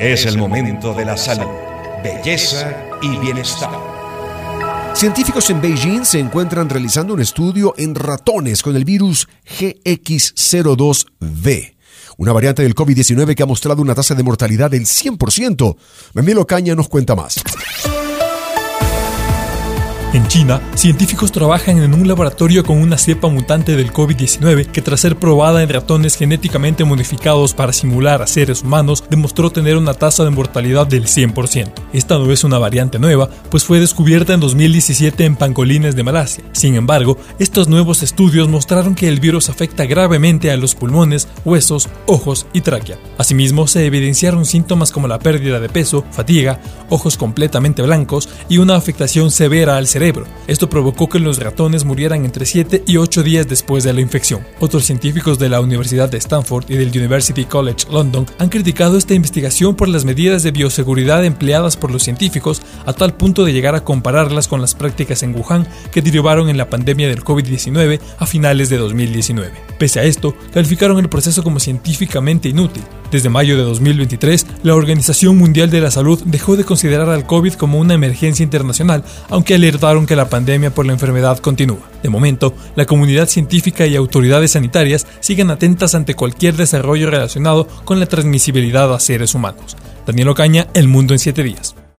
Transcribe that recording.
Es el momento de la salud, belleza y bienestar. Científicos en Beijing se encuentran realizando un estudio en ratones con el virus GX02V, una variante del COVID-19 que ha mostrado una tasa de mortalidad del 100%. Memelo Caña nos cuenta más. En China, científicos trabajan en un laboratorio con una cepa mutante del COVID-19 que tras ser probada en ratones genéticamente modificados para simular a seres humanos, demostró tener una tasa de mortalidad del 100%. Esta no es una variante nueva, pues fue descubierta en 2017 en pangolines de Malasia. Sin embargo, estos nuevos estudios mostraron que el virus afecta gravemente a los pulmones, huesos, ojos y tráquea. Asimismo, se evidenciaron síntomas como la pérdida de peso, fatiga, ojos completamente blancos y una afectación severa al cerebro esto provocó que los ratones murieran entre 7 y 8 días después de la infección. Otros científicos de la Universidad de Stanford y del University College London han criticado esta investigación por las medidas de bioseguridad empleadas por los científicos a tal punto de llegar a compararlas con las prácticas en Wuhan que derivaron en la pandemia del COVID-19 a finales de 2019. Pese a esto, calificaron el proceso como científicamente inútil. Desde mayo de 2023, la Organización Mundial de la Salud dejó de considerar al COVID como una emergencia internacional, aunque alertaron que la pandemia por la enfermedad continúa. De momento, la comunidad científica y autoridades sanitarias siguen atentas ante cualquier desarrollo relacionado con la transmisibilidad a seres humanos. Daniel Ocaña, El Mundo en 7 días.